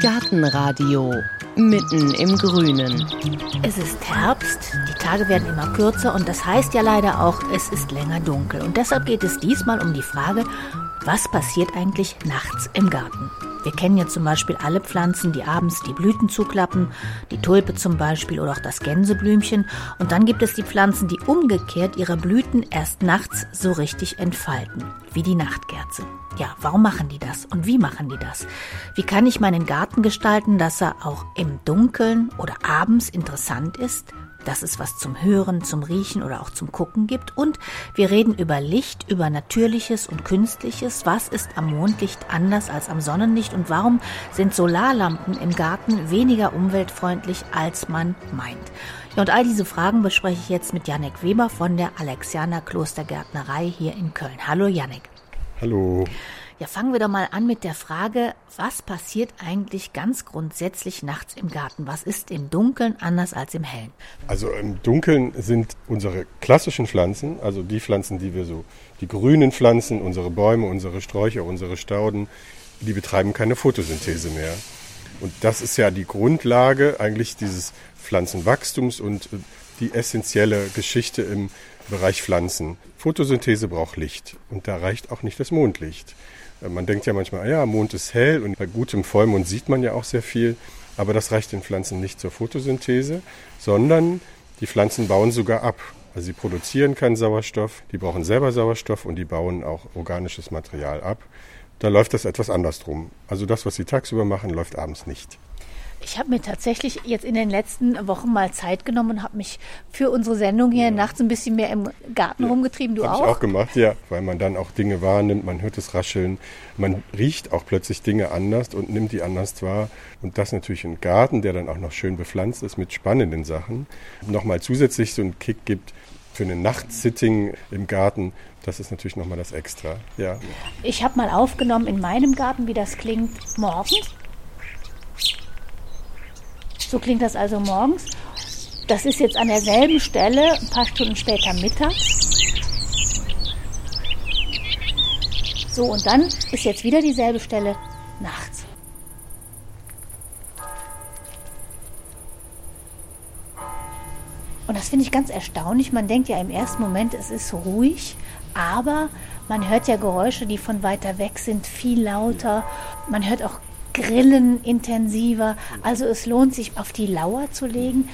Gartenradio mitten im Grünen. Es ist Herbst, die Tage werden immer kürzer und das heißt ja leider auch, es ist länger dunkel. Und deshalb geht es diesmal um die Frage, was passiert eigentlich nachts im Garten? Wir kennen ja zum Beispiel alle Pflanzen, die abends die Blüten zuklappen, die Tulpe zum Beispiel oder auch das Gänseblümchen. Und dann gibt es die Pflanzen, die umgekehrt ihre Blüten erst nachts so richtig entfalten, wie die Nachtkerze. Ja, warum machen die das und wie machen die das? Wie kann ich meinen Garten gestalten, dass er auch im Dunkeln oder abends interessant ist? Dass es was zum Hören, zum Riechen oder auch zum Gucken gibt. Und wir reden über Licht, über Natürliches und Künstliches. Was ist am Mondlicht anders als am Sonnenlicht und warum sind Solarlampen im Garten weniger umweltfreundlich, als man meint? Ja, und all diese Fragen bespreche ich jetzt mit Janek Weber von der Alexianer Klostergärtnerei hier in Köln. Hallo Janek. Hallo. Ja, fangen wir doch mal an mit der Frage, was passiert eigentlich ganz grundsätzlich nachts im Garten? Was ist im Dunkeln anders als im Hellen? Also im Dunkeln sind unsere klassischen Pflanzen, also die Pflanzen, die wir so, die grünen Pflanzen, unsere Bäume, unsere Sträucher, unsere Stauden, die betreiben keine Photosynthese mehr. Und das ist ja die Grundlage eigentlich dieses Pflanzenwachstums und die essentielle Geschichte im Bereich Pflanzen. Photosynthese braucht Licht und da reicht auch nicht das Mondlicht. Man denkt ja manchmal, ja, Mond ist hell und bei gutem Vollmond sieht man ja auch sehr viel. Aber das reicht den Pflanzen nicht zur Photosynthese, sondern die Pflanzen bauen sogar ab. Also sie produzieren keinen Sauerstoff, die brauchen selber Sauerstoff und die bauen auch organisches Material ab. Da läuft das etwas andersrum. Also das, was sie tagsüber machen, läuft abends nicht. Ich habe mir tatsächlich jetzt in den letzten Wochen mal Zeit genommen und habe mich für unsere Sendung hier ja. nachts ein bisschen mehr im Garten ja. rumgetrieben. Du hab auch? Ich auch gemacht, ja, weil man dann auch Dinge wahrnimmt, man hört es rascheln, man riecht auch plötzlich Dinge anders und nimmt die anders wahr. Und das natürlich im Garten, der dann auch noch schön bepflanzt ist mit spannenden Sachen, nochmal zusätzlich so einen Kick gibt für eine Nachtsitting im Garten. Das ist natürlich nochmal das Extra. Ja. Ich habe mal aufgenommen in meinem Garten, wie das klingt morgens so klingt das also morgens. Das ist jetzt an derselben Stelle, ein paar Stunden später mittags. So, und dann ist jetzt wieder dieselbe Stelle nachts. Und das finde ich ganz erstaunlich. Man denkt ja im ersten Moment, es ist ruhig, aber man hört ja Geräusche, die von weiter weg sind, viel lauter. Man hört auch Grillen intensiver. Also es lohnt sich, auf die Lauer zu legen.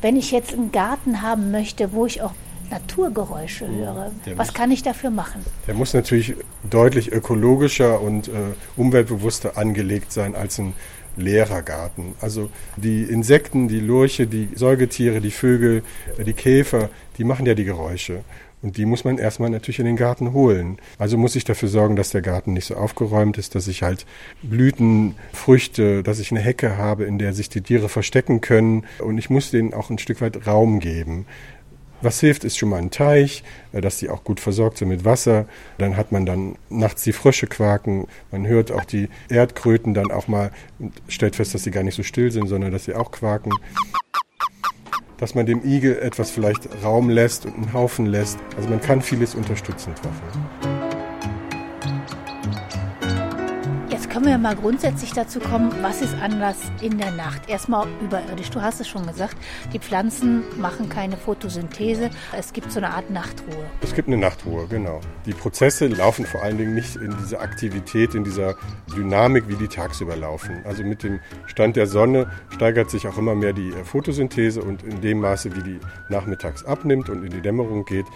Wenn ich jetzt einen Garten haben möchte, wo ich auch Naturgeräusche höre, was muss, kann ich dafür machen? Der muss natürlich deutlich ökologischer und äh, umweltbewusster angelegt sein als ein leerer Garten. Also die Insekten, die Lurche, die Säugetiere, die Vögel, äh, die Käfer, die machen ja die Geräusche. Und die muss man erstmal natürlich in den Garten holen. Also muss ich dafür sorgen, dass der Garten nicht so aufgeräumt ist, dass ich halt Blüten, Früchte, dass ich eine Hecke habe, in der sich die Tiere verstecken können. Und ich muss denen auch ein Stück weit Raum geben. Was hilft, ist schon mal ein Teich, äh, dass die auch gut versorgt sind mit Wasser. Dann hat man dann nachts die Frösche quaken. Man hört auch die Erdkröten dann auch mal und stellt fest, dass sie gar nicht so still sind, sondern dass sie auch quaken dass man dem Igel etwas vielleicht Raum lässt und einen Haufen lässt. Also man kann vieles unterstützend machen. Können wir mal grundsätzlich dazu kommen, was ist anders in der Nacht? Erstmal überirdisch. Du hast es schon gesagt, die Pflanzen machen keine Photosynthese. Es gibt so eine Art Nachtruhe. Es gibt eine Nachtruhe, genau. Die Prozesse laufen vor allen Dingen nicht in dieser Aktivität, in dieser Dynamik, wie die tagsüber laufen. Also mit dem Stand der Sonne steigert sich auch immer mehr die äh, Photosynthese und in dem Maße, wie die nachmittags abnimmt und in die Dämmerung geht,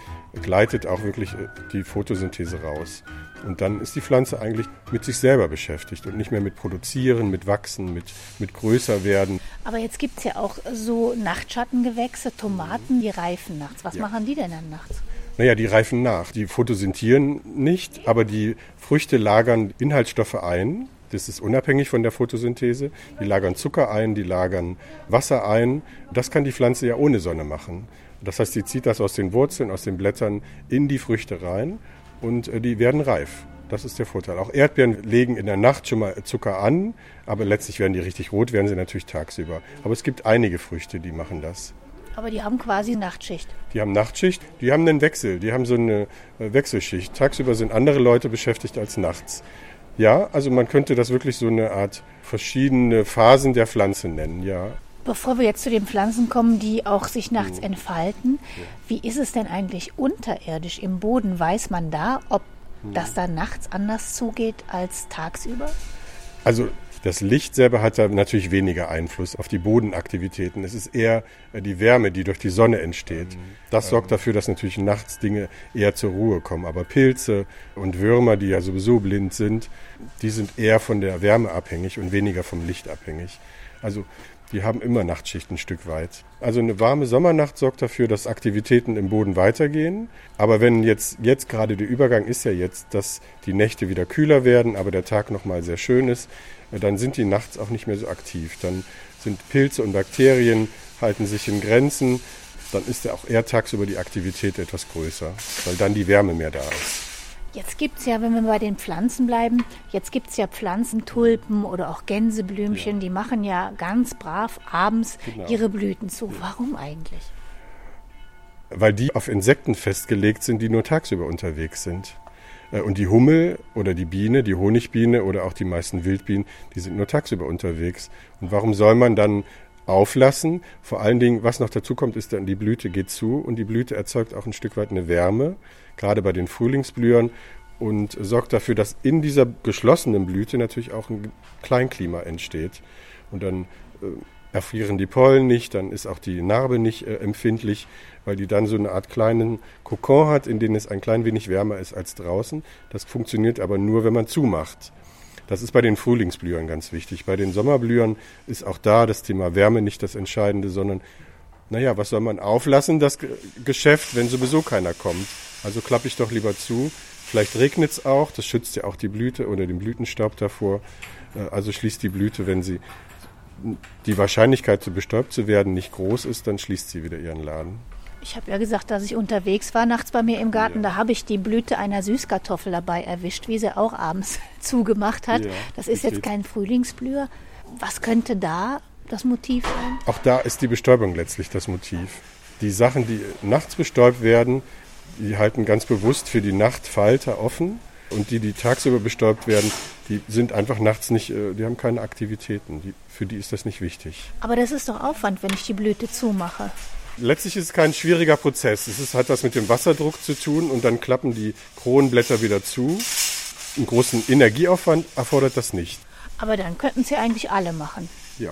gleitet auch wirklich äh, die Photosynthese raus. Und dann ist die Pflanze eigentlich mit sich selber beschäftigt und nicht mehr mit Produzieren, mit Wachsen, mit, mit größer werden. Aber jetzt gibt es ja auch so Nachtschattengewächse, Tomaten, die reifen nachts. Was ja. machen die denn dann nachts? Naja, die reifen nach. Die photosyntieren nicht, aber die Früchte lagern Inhaltsstoffe ein. Das ist unabhängig von der Photosynthese. Die lagern Zucker ein, die lagern Wasser ein. Das kann die Pflanze ja ohne Sonne machen. Das heißt, sie zieht das aus den Wurzeln, aus den Blättern in die Früchte rein und äh, die werden reif. Das ist der Vorteil. Auch Erdbeeren legen in der Nacht schon mal Zucker an, aber letztlich werden die richtig rot, werden sie natürlich tagsüber. Aber es gibt einige Früchte, die machen das. Aber die haben quasi Nachtschicht. Die haben Nachtschicht, die haben einen Wechsel, die haben so eine äh, Wechselschicht. Tagsüber sind andere Leute beschäftigt als nachts. Ja, also man könnte das wirklich so eine Art verschiedene Phasen der Pflanze nennen, ja. Bevor wir jetzt zu den Pflanzen kommen, die auch sich nachts mhm. entfalten, wie ist es denn eigentlich unterirdisch im Boden? Weiß man da, ob mhm. das da nachts anders zugeht als tagsüber? Also das Licht selber hat da natürlich weniger Einfluss auf die Bodenaktivitäten. Es ist eher äh, die Wärme, die durch die Sonne entsteht. Das sorgt dafür, dass natürlich nachts Dinge eher zur Ruhe kommen. Aber Pilze und Würmer, die ja sowieso blind sind, die sind eher von der Wärme abhängig und weniger vom Licht abhängig. Also die haben immer Nachtschicht ein Stück weit. Also eine warme Sommernacht sorgt dafür, dass Aktivitäten im Boden weitergehen. Aber wenn jetzt, jetzt gerade der Übergang ist ja jetzt, dass die Nächte wieder kühler werden, aber der Tag nochmal sehr schön ist, dann sind die nachts auch nicht mehr so aktiv. Dann sind Pilze und Bakterien halten sich in Grenzen. Dann ist ja auch eher tagsüber die Aktivität etwas größer, weil dann die Wärme mehr da ist. Jetzt gibt es ja, wenn wir bei den Pflanzen bleiben, jetzt gibt es ja Pflanzentulpen oder auch Gänseblümchen, ja. die machen ja ganz brav abends genau. ihre Blüten zu. Ja. Warum eigentlich? Weil die auf Insekten festgelegt sind, die nur tagsüber unterwegs sind. Äh, und die Hummel oder die Biene, die Honigbiene oder auch die meisten Wildbienen, die sind nur tagsüber unterwegs. Und warum soll man dann auflassen? Vor allen Dingen, was noch dazu kommt, ist dann, die Blüte geht zu und die Blüte erzeugt auch ein Stück weit eine Wärme gerade bei den Frühlingsblühern und sorgt dafür, dass in dieser geschlossenen Blüte natürlich auch ein Kleinklima entsteht. Und dann äh, erfrieren die Pollen nicht, dann ist auch die Narbe nicht äh, empfindlich, weil die dann so eine Art kleinen Kokon hat, in dem es ein klein wenig wärmer ist als draußen. Das funktioniert aber nur, wenn man zumacht. Das ist bei den Frühlingsblühern ganz wichtig. Bei den Sommerblühern ist auch da das Thema Wärme nicht das Entscheidende, sondern naja, was soll man auflassen, das Geschäft, wenn sowieso keiner kommt? Also klappe ich doch lieber zu. Vielleicht regnet es auch, das schützt ja auch die Blüte oder den Blütenstaub davor. Äh, also schließt die Blüte, wenn sie die Wahrscheinlichkeit, zu bestäubt zu werden, nicht groß ist, dann schließt sie wieder ihren Laden. Ich habe ja gesagt, dass ich unterwegs war nachts bei mir im Garten. Ja. Da habe ich die Blüte einer Süßkartoffel dabei erwischt, wie sie auch abends zugemacht hat. Ja, das ist jetzt kein Frühlingsblüher. Was könnte da das Motiv sein? Auch da ist die Bestäubung letztlich das Motiv. Die Sachen, die nachts bestäubt werden, die halten ganz bewusst für die Nacht Falter offen. Und die, die tagsüber bestäubt werden, die sind einfach nachts nicht, äh, die haben keine Aktivitäten. Die, für die ist das nicht wichtig. Aber das ist doch Aufwand, wenn ich die Blüte zumache. Letztlich ist es kein schwieriger Prozess. Es ist, hat was mit dem Wasserdruck zu tun und dann klappen die Kronenblätter wieder zu. Einen großen Energieaufwand erfordert das nicht. Aber dann könnten sie eigentlich alle machen. Ja.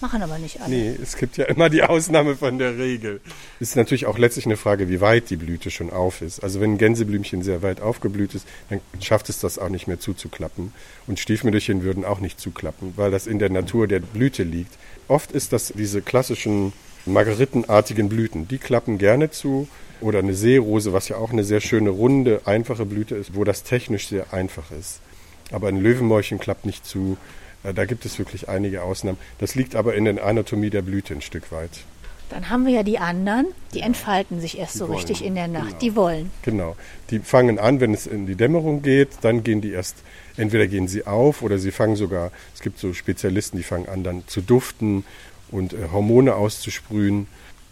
Machen aber nicht alle. Nee, es gibt ja immer die Ausnahme von der Regel. Es ist natürlich auch letztlich eine Frage, wie weit die Blüte schon auf ist. Also wenn ein Gänseblümchen sehr weit aufgeblüht ist, dann schafft es das auch nicht mehr zuzuklappen. Und Stiefmütterchen würden auch nicht zuklappen, weil das in der Natur der Blüte liegt. Oft ist das diese klassischen margeritenartigen Blüten, die klappen gerne zu. Oder eine Seerose, was ja auch eine sehr schöne, runde, einfache Blüte ist, wo das technisch sehr einfach ist. Aber ein Löwenmäulchen klappt nicht zu, äh, da gibt es wirklich einige Ausnahmen. Das liegt aber in der Anatomie der Blüte ein Stück weit. Dann haben wir ja die anderen, die entfalten sich erst die so wollen. richtig in der Nacht. Genau. Die wollen. Genau. Die fangen an, wenn es in die Dämmerung geht, dann gehen die erst, entweder gehen sie auf oder sie fangen sogar, es gibt so Spezialisten, die fangen an, dann zu duften und äh, Hormone auszusprühen,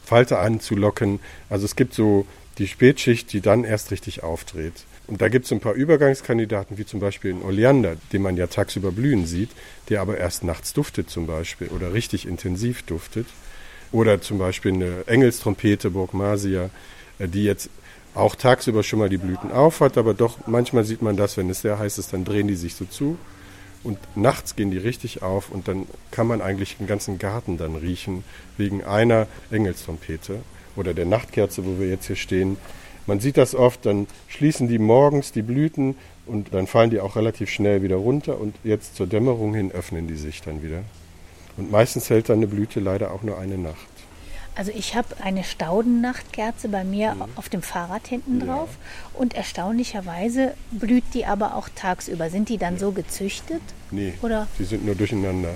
Falter anzulocken. Also es gibt so die Spätschicht, die dann erst richtig auftritt. Und da gibt es ein paar Übergangskandidaten, wie zum Beispiel den Oleander, den man ja tagsüber blühen sieht, der aber erst nachts duftet zum Beispiel oder richtig intensiv duftet. Oder zum Beispiel eine Engelstrompete, Burgmasia, äh, die jetzt auch tagsüber schon mal die Blüten aufhat, aber doch manchmal sieht man das, wenn es sehr heiß ist, dann drehen die sich so zu. Und nachts gehen die richtig auf und dann kann man eigentlich den ganzen Garten dann riechen, wegen einer Engelstrompete oder der Nachtkerze, wo wir jetzt hier stehen. Man sieht das oft, dann schließen die morgens die Blüten und dann fallen die auch relativ schnell wieder runter und jetzt zur Dämmerung hin öffnen die sich dann wieder. Und meistens hält dann eine Blüte leider auch nur eine Nacht. Also ich habe eine Staudennachtkerze bei mir mhm. auf dem Fahrrad hinten drauf ja. und erstaunlicherweise blüht die aber auch tagsüber. Sind die dann ja. so gezüchtet? Nee, oder? die sind nur durcheinander.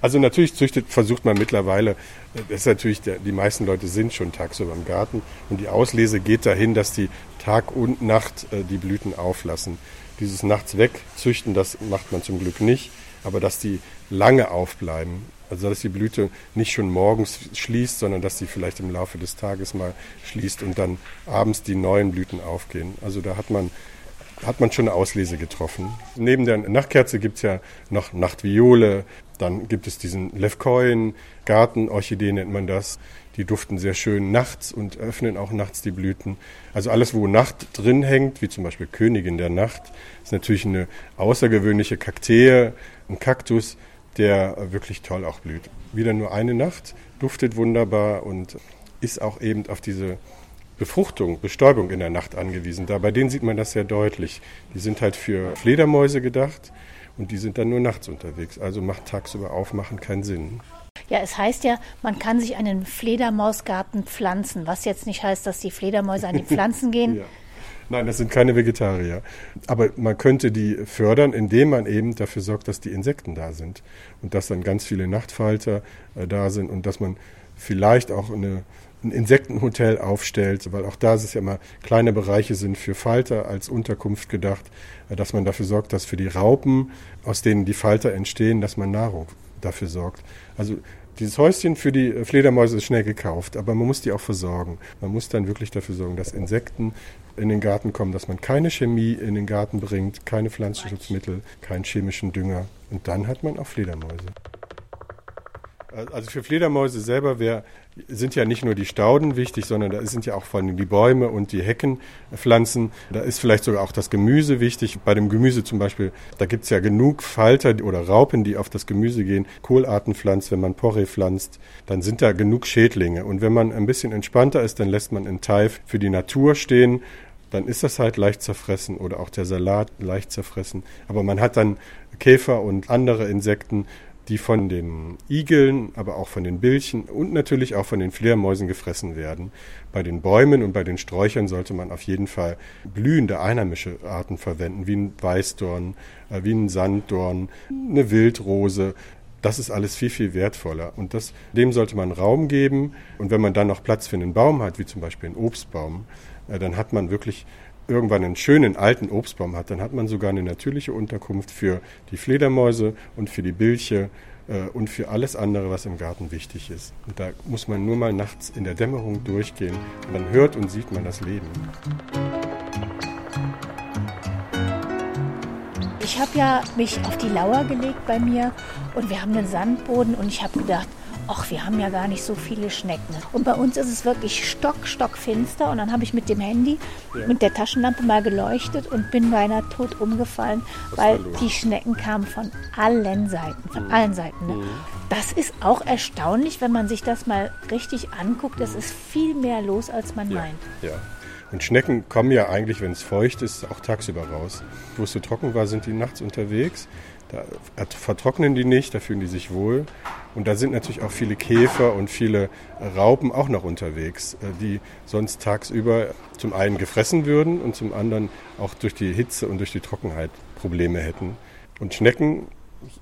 Also natürlich züchtet, versucht man mittlerweile, das ist natürlich, der, die meisten Leute sind schon tagsüber im Garten und die Auslese geht dahin, dass die Tag und Nacht äh, die Blüten auflassen. Dieses nachts wegzüchten, das macht man zum Glück nicht, aber dass die lange aufbleiben. Also dass die Blüte nicht schon morgens schließt, sondern dass sie vielleicht im Laufe des Tages mal schließt und dann abends die neuen Blüten aufgehen. Also da hat man hat man schon eine Auslese getroffen. Neben der Nachtkerze gibt es ja noch Nachtviole, dann gibt es diesen Levkoin, Gartenorchidee nennt man das. Die duften sehr schön nachts und öffnen auch nachts die Blüten. Also alles, wo Nacht drin hängt, wie zum Beispiel Königin der Nacht, ist natürlich eine außergewöhnliche Kaktee, ein Kaktus, der wirklich toll auch blüht. Wieder nur eine Nacht, duftet wunderbar und ist auch eben auf diese Befruchtung, Bestäubung in der Nacht angewiesen. Da bei denen sieht man das sehr deutlich. Die sind halt für Fledermäuse gedacht und die sind dann nur nachts unterwegs. Also macht tagsüber aufmachen keinen Sinn. Ja, es heißt ja, man kann sich einen Fledermausgarten pflanzen, was jetzt nicht heißt, dass die Fledermäuse an die Pflanzen gehen. ja. Nein, das sind keine Vegetarier. Aber man könnte die fördern, indem man eben dafür sorgt, dass die Insekten da sind und dass dann ganz viele Nachtfalter äh, da sind und dass man vielleicht auch eine ein Insektenhotel aufstellt, weil auch da ist es ja immer kleine Bereiche sind für Falter als Unterkunft gedacht, äh, dass man dafür sorgt, dass für die Raupen, aus denen die Falter entstehen, dass man Nahrung dafür sorgt. Also dieses Häuschen für die Fledermäuse ist schnell gekauft, aber man muss die auch versorgen. Man muss dann wirklich dafür sorgen, dass Insekten in den Garten kommen, dass man keine Chemie in den Garten bringt, keine Pflanzenschutzmittel, keinen chemischen Dünger. Und dann hat man auch Fledermäuse. Also für Fledermäuse selber wär, sind ja nicht nur die Stauden wichtig, sondern da sind ja auch vor allem die Bäume und die Heckenpflanzen. Da ist vielleicht sogar auch das Gemüse wichtig. Bei dem Gemüse zum Beispiel, da gibt es ja genug Falter oder Raupen, die auf das Gemüse gehen. Kohlarten pflanzt, wenn man Porree pflanzt, dann sind da genug Schädlinge. Und wenn man ein bisschen entspannter ist, dann lässt man einen Teil für die Natur stehen dann ist das halt leicht zerfressen oder auch der Salat leicht zerfressen. Aber man hat dann Käfer und andere Insekten, die von den Igeln, aber auch von den Bilchen und natürlich auch von den Fledermäusen gefressen werden. Bei den Bäumen und bei den Sträuchern sollte man auf jeden Fall blühende einheimische Arten verwenden, wie ein Weißdorn, äh, wie ein Sanddorn, eine Wildrose. Das ist alles viel, viel wertvoller. Und das, dem sollte man Raum geben. Und wenn man dann noch Platz für einen Baum hat, wie zum Beispiel einen Obstbaum, äh, dann hat man wirklich irgendwann einen schönen alten Obstbaum hat, dann hat man sogar eine natürliche Unterkunft für die Fledermäuse und für die Bilche äh, und für alles andere, was im Garten wichtig ist. Und da muss man nur mal nachts in der Dämmerung durchgehen und dann hört und sieht man das Leben. Ich habe ja mich auf die Lauer gelegt bei mir und wir haben einen Sandboden und ich habe gedacht, ach, wir haben ja gar nicht so viele Schnecken. Und bei uns ist es wirklich stock, stock finster. Und dann habe ich mit dem Handy, mit der Taschenlampe mal geleuchtet und bin beinahe tot umgefallen, Was weil die Schnecken kamen von allen Seiten, von mhm. allen Seiten. Ne? Mhm. Das ist auch erstaunlich, wenn man sich das mal richtig anguckt. Es ist viel mehr los, als man ja. meint. Ja. Und Schnecken kommen ja eigentlich, wenn es feucht ist, auch tagsüber raus. Wo es so trocken war, sind die nachts unterwegs. Da vertrocknen die nicht, da fühlen die sich wohl. Und da sind natürlich auch viele Käfer und viele Raupen auch noch unterwegs, äh, die sonst tagsüber zum einen gefressen würden und zum anderen auch durch die Hitze und durch die Trockenheit Probleme hätten. Und Schnecken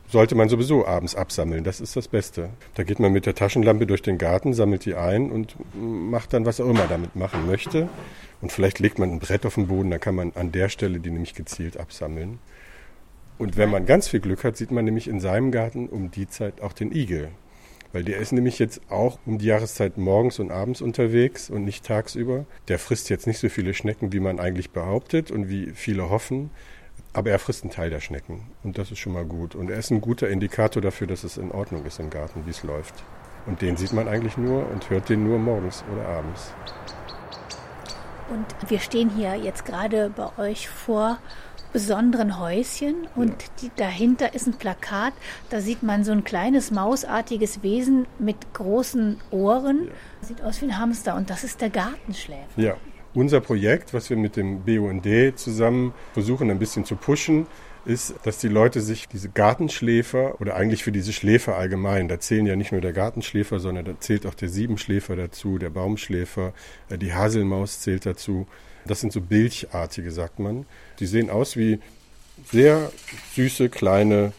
sollte man sowieso abends absammeln. Das ist das Beste. Da geht man mit der Taschenlampe durch den Garten, sammelt die ein und macht dann, was er immer damit machen möchte. Und vielleicht legt man ein Brett auf den Boden, dann kann man an der Stelle die nämlich gezielt absammeln. Und wenn man ganz viel Glück hat, sieht man nämlich in seinem Garten um die Zeit auch den Igel. Weil der ist nämlich jetzt auch um die Jahreszeit morgens und abends unterwegs und nicht tagsüber. Der frisst jetzt nicht so viele Schnecken, wie man eigentlich behauptet und wie viele hoffen. Aber er frisst einen Teil der Schnecken. Und das ist schon mal gut. Und er ist ein guter Indikator dafür, dass es in Ordnung ist im Garten, wie es läuft. Und den sieht man eigentlich nur und hört den nur morgens oder abends. Und wir stehen hier jetzt gerade bei euch vor besonderen Häuschen und die, dahinter ist ein Plakat. Da sieht man so ein kleines mausartiges Wesen mit großen Ohren. Ja. Sieht aus wie ein Hamster und das ist der Gartenschläfer. Ja, unser Projekt, was wir mit dem BUND zusammen versuchen ein bisschen zu pushen, ist, dass die Leute sich diese Gartenschläfer oder eigentlich für diese Schläfer allgemein, da zählen ja nicht nur der Gartenschläfer, sondern da zählt auch der Siebenschläfer dazu, der Baumschläfer, äh, die Haselmaus zählt dazu. Das sind so Bilchartige, sagt man. Die sehen aus wie sehr süße kleine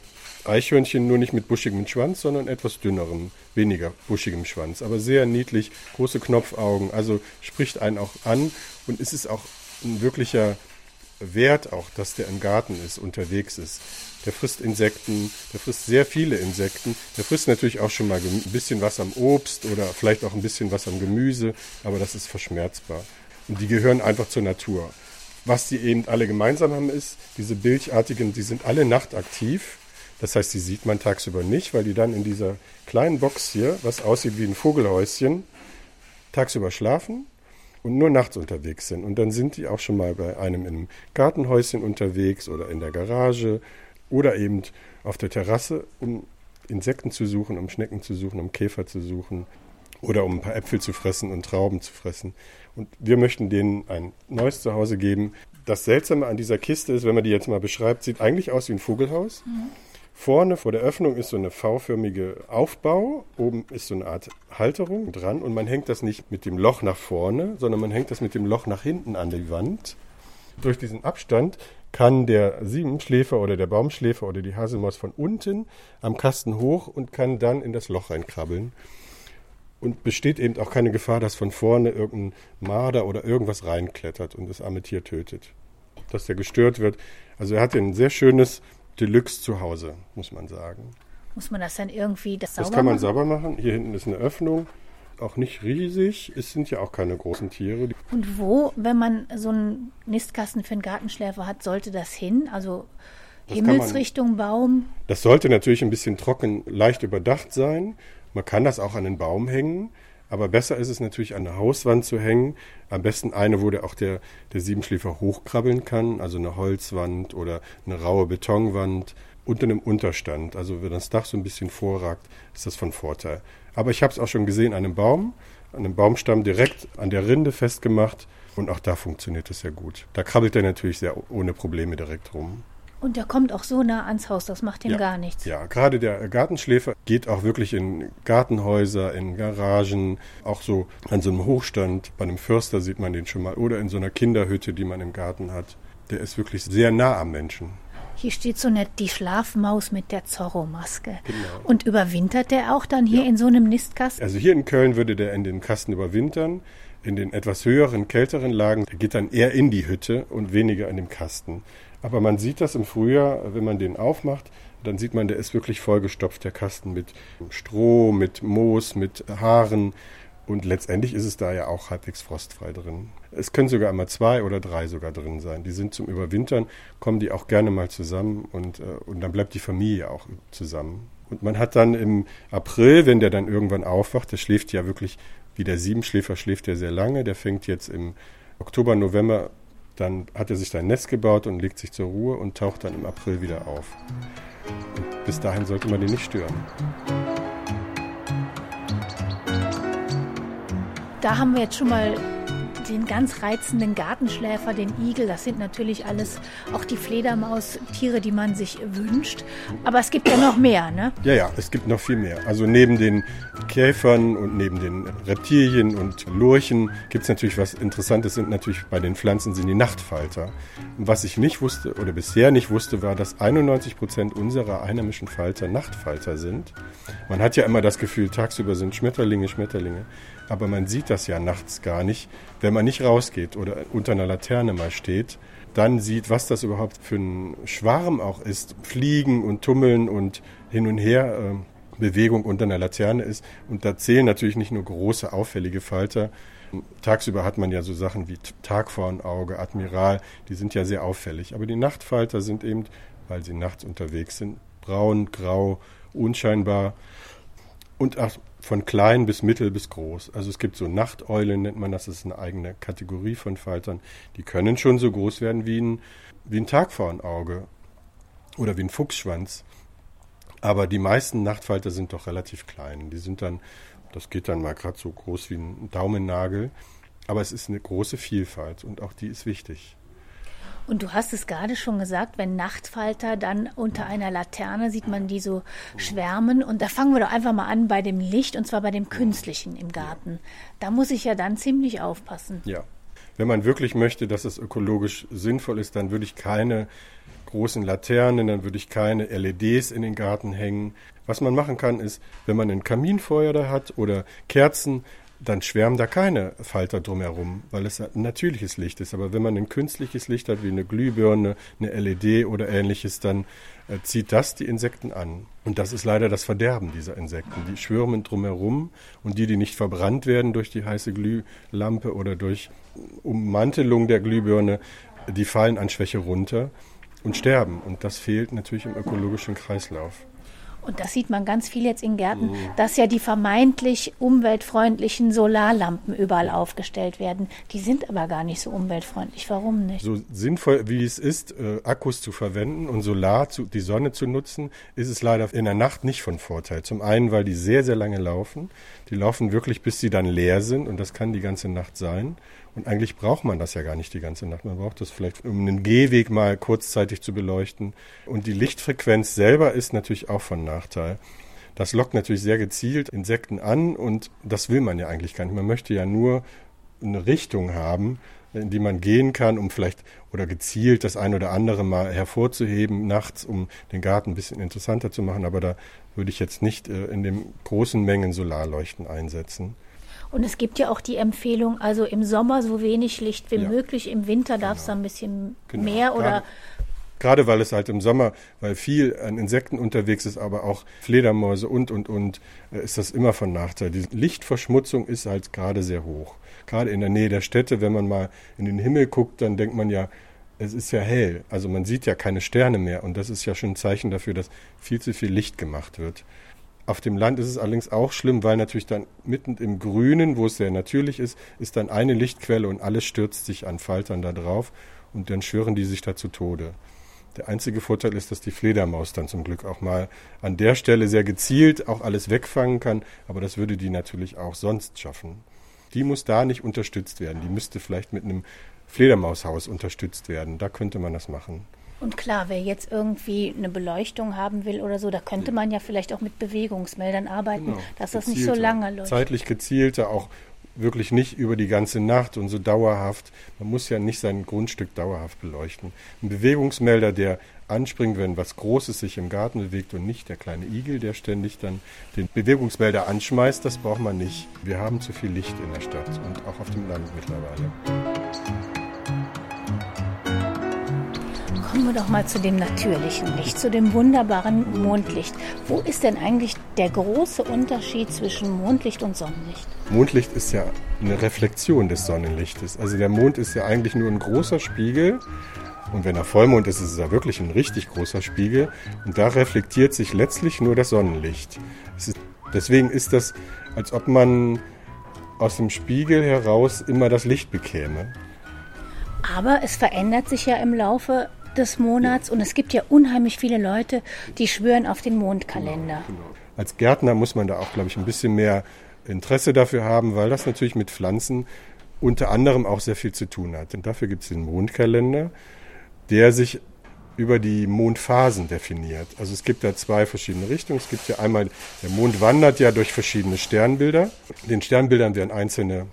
Eichhörnchen, nur nicht mit buschigem Schwanz, sondern etwas dünnerem, weniger buschigem Schwanz, aber sehr niedlich, große Knopfaugen, also spricht einen auch an und es ist auch ein wirklicher Wert auch, dass der im Garten ist, unterwegs ist. Der frisst Insekten, der frisst sehr viele Insekten, der frisst natürlich auch schon mal ein bisschen was am Obst oder vielleicht auch ein bisschen was am Gemüse, aber das ist verschmerzbar. Und die gehören einfach zur Natur Was die eben alle gemeinsam haben ist, diese bilchartigen, die sind alle nachtaktiv. Das heißt, die sieht man tagsüber nicht, weil die dann in dieser kleinen Box hier, was aussieht wie ein Vogelhäuschen, tagsüber schlafen und nur nachts unterwegs sind. Und dann sind die auch schon mal bei einem im Gartenhäuschen unterwegs oder in der Garage oder eben auf der Terrasse, um Insekten zu suchen, um Schnecken zu suchen, um Käfer zu suchen oder um ein paar Äpfel zu fressen und Trauben zu fressen. Und wir möchten denen ein neues Zuhause geben. Das Seltsame an dieser Kiste ist, wenn man die jetzt mal beschreibt, sieht eigentlich aus wie ein Vogelhaus. Mhm. Vorne vor der Öffnung ist so eine V-förmige Aufbau. Oben ist so eine Art Halterung dran und man hängt das nicht mit dem Loch nach vorne, sondern man hängt das mit dem Loch nach hinten an die Wand. Durch diesen Abstand kann der Siebenschläfer oder der Baumschläfer oder die Haselmaus von unten am Kasten hoch und kann dann in das Loch reinkrabbeln und besteht eben auch keine Gefahr, dass von vorne irgendein Marder oder irgendwas reinklettert und das arme Tier tötet. Dass der gestört wird. Also er hat ein sehr schönes Deluxe zu Hause, muss man sagen. Muss man das dann irgendwie das sauber Das kann man machen? sauber machen. Hier hinten ist eine Öffnung. Auch nicht riesig. Es sind ja auch keine großen Tiere. Und wo, wenn man so einen Nistkasten für einen Gartenschläfer hat, sollte das hin? Also Das kann man- Himmelsrichtung, Baum? Das sollte natürlich ein bisschen trocken, leicht überdacht sein. Man kann das auch an den Baum hängen. Aber besser ist es natürlich an der Hauswand zu hängen. Am besten eine, wo der auch der, der Siebenschläfer hochkrabbeln kann. Also eine Holzwand oder eine raue Betonwand unter einem Unterstand. Also wenn das Dach so ein bisschen vorragt, ist das von Vorteil. Aber ich habe es auch schon gesehen an einem Baum, an einem Baumstamm direkt an der Rinde festgemacht. Und auch da funktioniert es sehr gut. Da krabbelt er natürlich sehr ohne Probleme direkt rum. Und der kommt auch so nah ans Haus, das macht ihm Ja. gar nichts. Ja, gerade der Gartenschläfer geht auch wirklich in Gartenhäuser, in Garagen, auch so an so einem Hochstand. Bei einem Förster sieht man den schon mal oder in so einer Kinderhütte, die man im Garten hat. Der ist wirklich sehr nah am Menschen. Hier steht so nett die Schlafmaus mit der Zorro-Maske. Genau. Und überwintert der auch dann hier Ja. in so einem Nistkasten? Also hier in Köln würde der in den Kasten überwintern. In den etwas höheren, kälteren Lagen der geht dann eher in die Hütte und weniger in dem Kasten. Aber man sieht das im Frühjahr, wenn man den aufmacht, dann sieht man, der ist wirklich vollgestopft, der Kasten mit Stroh, mit Moos, mit Haaren. Und letztendlich ist es da ja auch halbwegs frostfrei drin. Es können sogar einmal zwei oder drei sogar drin sein. Die sind zum Überwintern, kommen die auch gerne mal zusammen und, äh, und dann bleibt die Familie auch zusammen. Und man hat dann im April, wenn der dann irgendwann aufwacht, der schläft ja wirklich, wie der Siebenschläfer schläft der sehr lange, der fängt jetzt im Oktober, November, dann hat er sich sein Nest gebaut und legt sich zur Ruhe und taucht dann im April wieder auf. Und bis dahin sollte man den nicht stören. Da haben wir jetzt schon mal den ganz reizenden Gartenschläfer, den Igel. Das sind natürlich alles auch die Fledermaustiere, die man sich wünscht. Aber es gibt ja noch mehr, ne? Ja, ja, es gibt noch viel mehr. Also neben den Käfern und neben den Reptilien und Lurchen gibt es natürlich was Interessantes, sind natürlich bei den Pflanzen sind die Nachtfalter. Und was ich nicht wusste oder bisher nicht wusste, war, dass 91 Prozent unserer einheimischen Falter Nachtfalter sind. Man hat ja immer das Gefühl, tagsüber sind Schmetterlinge, Schmetterlinge. Aber man sieht das ja nachts gar nicht, wenn man nicht rausgeht oder unter einer Laterne mal steht dann sieht, was das überhaupt für ein Schwarm auch ist. Fliegen und Tummeln und hin und her äh, Bewegung unter einer Laterne ist. Und da zählen natürlich nicht nur große, auffällige Falter. Tagsüber hat man ja so Sachen wie Tagvornauge, Admiral, die sind ja sehr auffällig. Aber die Nachtfalter sind eben, weil sie nachts unterwegs sind, braun, grau, unscheinbar und von klein bis mittel bis groß. Also es gibt so Nachteulen, nennt man das, das ist eine eigene Kategorie von Faltern. Die können schon so groß werden wie ein, wie ein Tagvornauge oder wie ein Fuchsschwanz. Aber die meisten Nachtfalter sind doch relativ klein. Die sind dann, das geht dann mal gerade so groß wie ein Daumennagel. Aber es ist eine große Vielfalt und auch die ist wichtig. Und du hast es gerade schon gesagt, wenn Nachtfalter dann unter einer Laterne sieht man die so schwärmen. Und da fangen wir doch einfach mal an bei dem Licht und zwar bei dem künstlichen im Garten. Da muss ich ja dann ziemlich aufpassen. Ja. Wenn man wirklich möchte, dass es ökologisch sinnvoll ist, dann würde ich keine großen Laternen, dann würde ich keine LEDs in den Garten hängen. Was man machen kann, ist, wenn man ein Kaminfeuer da hat oder Kerzen, dann schwärmen da keine Falter drumherum, weil es ein natürliches Licht ist. Aber wenn man ein künstliches Licht hat, wie eine Glühbirne, eine LED oder ähnliches, dann äh, zieht das die Insekten an. Und das ist leider das Verderben dieser Insekten. Die schwirmen drumherum und die, die nicht verbrannt werden durch die heiße Glühlampe oder durch Ummantelung der Glühbirne, die fallen an Schwäche runter und sterben. Und das fehlt natürlich im ökologischen Kreislauf. Und das sieht man ganz viel jetzt in Gärten, mhm. dass ja die vermeintlich umweltfreundlichen Solarlampen überall aufgestellt werden. Die sind aber gar nicht so umweltfreundlich. Warum nicht? So sinnvoll wie es ist, äh, Akkus zu verwenden und Solar, zu, die Sonne zu nutzen, ist es leider in der Nacht nicht von Vorteil. Zum einen, weil die sehr, sehr lange laufen. Die laufen wirklich, bis sie dann leer sind und das kann die ganze Nacht sein. Und eigentlich braucht man das ja gar nicht die ganze Nacht. Man braucht das vielleicht, um einen Gehweg mal kurzzeitig zu beleuchten. Und die Lichtfrequenz selber ist natürlich auch von Nachteil. Das lockt natürlich sehr gezielt Insekten an und das will man ja eigentlich gar nicht. Man möchte ja nur eine Richtung haben, in die man gehen kann, um vielleicht oder gezielt das ein oder andere mal hervorzuheben nachts, um den Garten ein bisschen interessanter zu machen. Aber da würde ich jetzt nicht äh, in den großen Mengen Solarleuchten einsetzen. Und es gibt ja auch die Empfehlung, also im Sommer so wenig Licht wie ja. möglich, im Winter darf es genau. ein bisschen genau. mehr oder. Gerade, gerade weil es halt im Sommer, weil viel an Insekten unterwegs ist, aber auch Fledermäuse und, und, und, äh, ist das immer von Nachteil. Die Lichtverschmutzung ist halt gerade sehr hoch. Gerade in der Nähe der Städte, wenn man mal in den Himmel guckt, dann denkt man ja, es ist ja hell. Also man sieht ja keine Sterne mehr. Und das ist ja schon ein Zeichen dafür, dass viel zu viel Licht gemacht wird. Auf dem Land ist es allerdings auch schlimm, weil natürlich dann mitten im Grünen, wo es sehr natürlich ist, ist dann eine Lichtquelle und alles stürzt sich an Faltern da drauf und dann schwören die sich da zu Tode. Der einzige Vorteil ist, dass die Fledermaus dann zum Glück auch mal an der Stelle sehr gezielt auch alles wegfangen kann, aber das würde die natürlich auch sonst schaffen. Die muss da nicht unterstützt werden. Die müsste vielleicht mit einem Fledermaushaus unterstützt werden. Da könnte man das machen. Und klar, wer jetzt irgendwie eine Beleuchtung haben will oder so, da könnte man ja vielleicht auch mit Bewegungsmeldern arbeiten, genau. dass das nicht so lange läuft. Zeitlich gezielter, auch wirklich nicht über die ganze Nacht und so dauerhaft. Man muss ja nicht sein Grundstück dauerhaft beleuchten. Ein Bewegungsmelder, der anspringt, wenn was Großes sich im Garten bewegt und nicht der kleine Igel, der ständig dann den Bewegungsmelder anschmeißt, das braucht man nicht. Wir haben zu viel Licht in der Stadt und auch auf dem Land mittlerweile. Kommen wir doch mal zu dem natürlichen Licht, zu dem wunderbaren Mondlicht. Wo ist denn eigentlich der große Unterschied zwischen Mondlicht und Sonnenlicht? Mondlicht ist ja eine Reflexion des Sonnenlichtes. Also der Mond ist ja eigentlich nur ein großer Spiegel. Und wenn er Vollmond ist, ist es ja wirklich ein richtig großer Spiegel. Und da reflektiert sich letztlich nur das Sonnenlicht. Ist, deswegen ist das, als ob man aus dem Spiegel heraus immer das Licht bekäme. Aber es verändert sich ja im Laufe des Monats und es gibt ja unheimlich viele Leute, die schwören auf den Mondkalender. Genau, genau. Als Gärtner muss man da auch, glaube ich, ein bisschen mehr Interesse dafür haben, weil das natürlich mit Pflanzen unter anderem auch sehr viel zu tun hat. Und dafür gibt es den Mondkalender, der sich über die Mondphasen definiert. Also es gibt da zwei verschiedene Richtungen. Es gibt ja einmal, der Mond wandert ja durch verschiedene Sternbilder. Den Sternbildern werden einzelne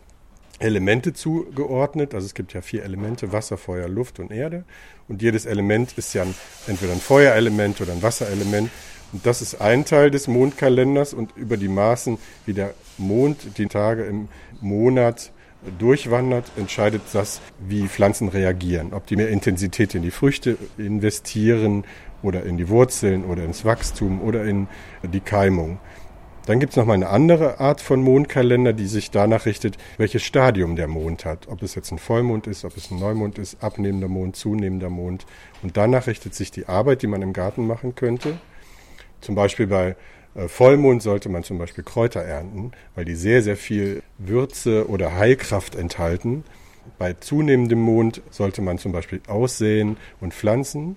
Elemente zugeordnet. Also es gibt ja vier Elemente, Wasser, Feuer, Luft und Erde. Und jedes Element ist ja ein, entweder ein Feuerelement oder ein Wasserelement. Und das ist ein Teil des Mondkalenders und über die Maßen, wie der Mond die Tage im Monat durchwandert, entscheidet das, wie Pflanzen reagieren. Ob die mehr Intensität in die Früchte investieren oder in die Wurzeln oder ins Wachstum oder in die Keimung. Dann gibt es noch mal eine andere Art von Mondkalender, die sich danach richtet, welches Stadium der Mond hat. Ob es jetzt ein Vollmond ist, ob es ein Neumond ist, abnehmender Mond, zunehmender Mond. Und danach richtet sich die Arbeit, die man im Garten machen könnte. Zum Beispiel bei äh, Vollmond sollte man zum Beispiel Kräuter ernten, weil die sehr, sehr viel Würze oder Heilkraft enthalten. Bei zunehmendem Mond sollte man zum Beispiel aussäen und pflanzen,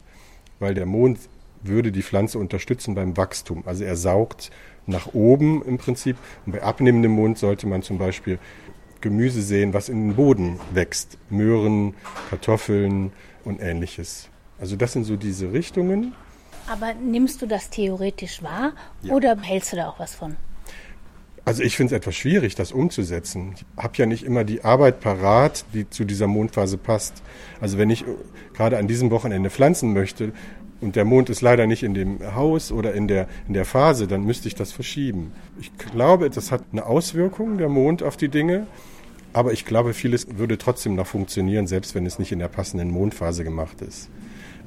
weil der Mond würde die Pflanze unterstützen beim Wachstum. Also er saugt nach oben im Prinzip. Und bei abnehmendem Mond sollte man zum Beispiel Gemüse sehen, was in den Boden wächst. Möhren, Kartoffeln und ähnliches. Also das sind so diese Richtungen. Aber nimmst du das theoretisch wahr ja. oder hältst du da auch was von? Also ich finde es etwas schwierig, das umzusetzen. Ich habe ja nicht immer die Arbeit parat, die zu dieser Mondphase passt. Also wenn ich gerade an diesem Wochenende pflanzen möchte, und der Mond ist leider nicht in dem Haus oder in der, in der Phase, dann müsste ich das verschieben. Ich glaube, das hat eine Auswirkung, der Mond, auf die Dinge. Aber ich glaube, vieles würde trotzdem noch funktionieren, selbst wenn es nicht in der passenden Mondphase gemacht ist.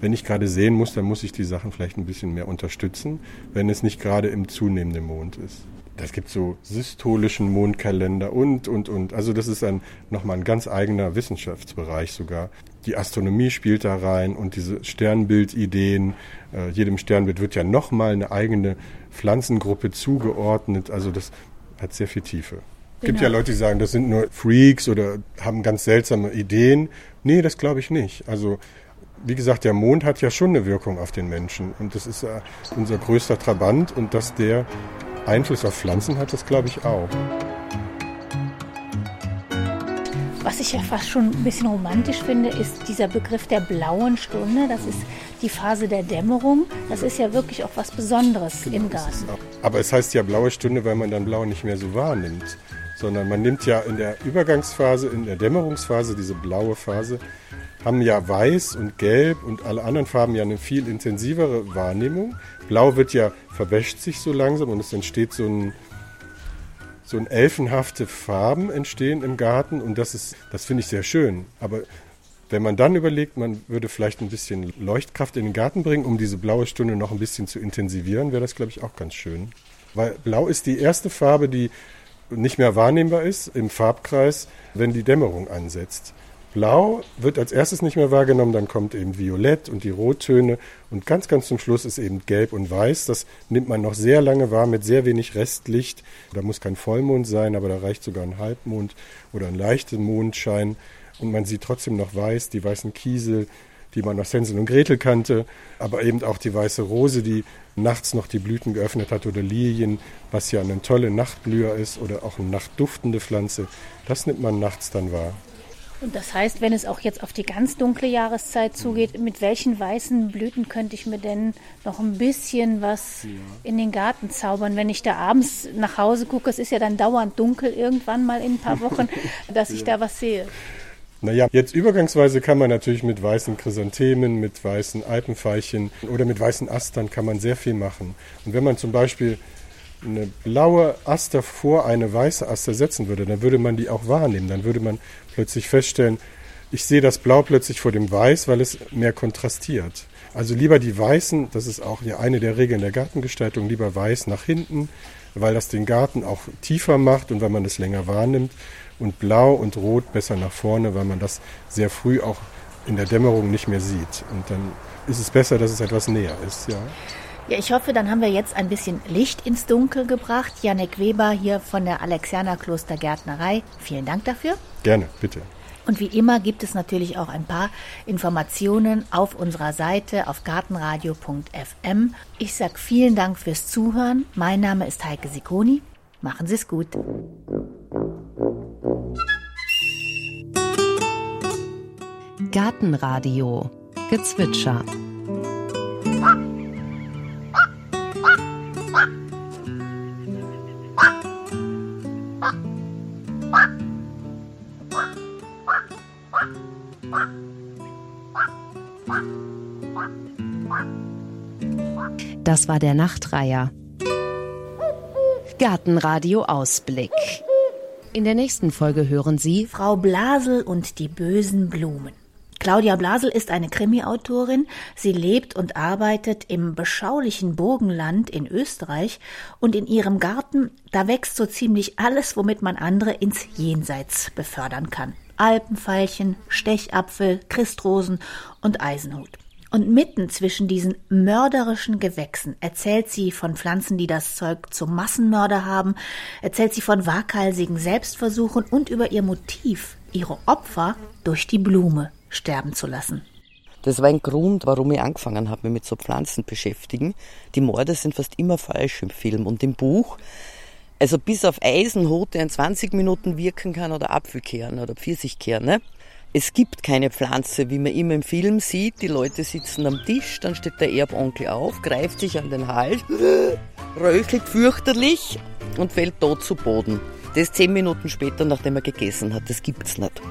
Wenn ich gerade sehen muss, dann muss ich die Sachen vielleicht ein bisschen mehr unterstützen, wenn es nicht gerade im zunehmenden Mond ist. Das gibt so systolischen Mondkalender und, und, und. Also das ist ein, nochmal ein ganz eigener Wissenschaftsbereich sogar. Die Astronomie spielt da rein und diese Sternbildideen. Äh, jedem Sternbild wird ja nochmal eine eigene Pflanzengruppe zugeordnet. Also das hat sehr viel Tiefe. Es gibt ja genau. Leute, die sagen, das sind nur Freaks oder haben ganz seltsame Ideen. Nee, das glaube ich nicht. Also wie gesagt, der Mond hat ja schon eine Wirkung auf den Menschen und das ist unser größter Trabant und dass der Einfluss auf Pflanzen hat, das glaube ich auch. Was ich ja fast schon ein bisschen romantisch finde, ist dieser Begriff der blauen Stunde. Das ist die Phase der Dämmerung. Das ist ja wirklich auch was Besonderes genau, im Garten. Aber es heißt ja blaue Stunde, weil man dann blau nicht mehr so wahrnimmt. Sondern man nimmt ja in der Übergangsphase, in der Dämmerungsphase, diese blaue Phase, haben ja weiß und gelb und alle anderen Farben ja eine viel intensivere Wahrnehmung. Blau wird ja, verwäscht sich so langsam und es entsteht so ein, so ein elfenhafte Farben entstehen im Garten und das ist, das finde ich sehr schön. Aber wenn man dann überlegt, man würde vielleicht ein bisschen Leuchtkraft in den Garten bringen, um diese blaue Stunde noch ein bisschen zu intensivieren, wäre das, glaube ich, auch ganz schön. Weil Blau ist die erste Farbe, die nicht mehr wahrnehmbar ist im Farbkreis, wenn die Dämmerung ansetzt. Blau wird als erstes nicht mehr wahrgenommen, dann kommt eben Violett und die Rottöne und ganz, ganz zum Schluss ist eben Gelb und Weiß. Das nimmt man noch sehr lange wahr mit sehr wenig Restlicht. Da muss kein Vollmond sein, aber da reicht sogar ein Halbmond oder ein leichter Mondschein und man sieht trotzdem noch Weiß, die weißen Kiesel, die man aus Hänsel und Gretel kannte, aber eben auch die weiße Rose, die nachts noch die Blüten geöffnet hat oder Lilien, was ja eine tolle Nachtblüher ist oder auch eine nachtduftende Pflanze. Das nimmt man nachts dann wahr. Und das heißt, wenn es auch jetzt auf die ganz dunkle Jahreszeit zugeht, mit welchen weißen Blüten könnte ich mir denn noch ein bisschen was ja. in den Garten zaubern, wenn ich da abends nach Hause gucke? Es ist ja dann dauernd dunkel irgendwann mal in ein paar Wochen, dass ich ja. da was sehe. Naja, jetzt übergangsweise kann man natürlich mit weißen Chrysanthemen, mit weißen Alpenveilchen oder mit weißen Astern kann man sehr viel machen. Und wenn man zum Beispiel eine blaue Aster vor eine weiße Aster setzen würde, dann würde man die auch wahrnehmen. Dann würde man plötzlich feststellen, ich sehe das Blau plötzlich vor dem Weiß, weil es mehr kontrastiert. Also lieber die Weißen, das ist auch eine der Regeln der Gartengestaltung, lieber Weiß nach hinten, weil das den Garten auch tiefer macht und weil man es länger wahrnimmt. Und Blau und Rot besser nach vorne, weil man das sehr früh auch in der Dämmerung nicht mehr sieht. Und dann ist es besser, dass es etwas näher ist, ja. Ja, ich hoffe, dann haben wir jetzt ein bisschen Licht ins Dunkel gebracht. Janek Weber hier von der Alexianer Klostergärtnerei. Vielen Dank dafür. Gerne, bitte. Und wie immer gibt es natürlich auch ein paar Informationen auf unserer Seite auf gartenradio.fm. Ich sage vielen Dank fürs Zuhören. Mein Name ist Heike Sikoni. Machen Sie es gut. Gartenradio Gezwitscher Das war der Nachtreiher. Gartenradio Ausblick. In der nächsten Folge hören Sie Frau Blasel und die bösen Blumen. Claudia Blasel ist eine Krimi-Autorin. Sie lebt und arbeitet im beschaulichen Burgenland in Österreich und in ihrem Garten, da wächst so ziemlich alles, womit man andere ins Jenseits befördern kann. Alpenveilchen, Stechapfel, Christrosen und Eisenhut. Und mitten zwischen diesen mörderischen Gewächsen erzählt sie von Pflanzen, die das Zeug zum Massenmörder haben, erzählt sie von waghalsigen Selbstversuchen und über ihr Motiv, ihre Opfer durch die Blume sterben zu lassen. Das war ein Grund, warum ich angefangen habe, mich mit so Pflanzen beschäftigen. Die Morde sind fast immer falsch im Film und im Buch. Also bis auf Eisenhut, der in 20 Minuten wirken kann, oder Apfelkerne oder Pfirsichkerne. Es gibt keine Pflanze, wie man immer im Film sieht. Die Leute sitzen am Tisch, dann steht der Erbonkel auf, greift sich an den Hals, röchelt fürchterlich und fällt tot zu Boden. Das zehn Minuten später, nachdem er gegessen hat. Das gibt's nicht.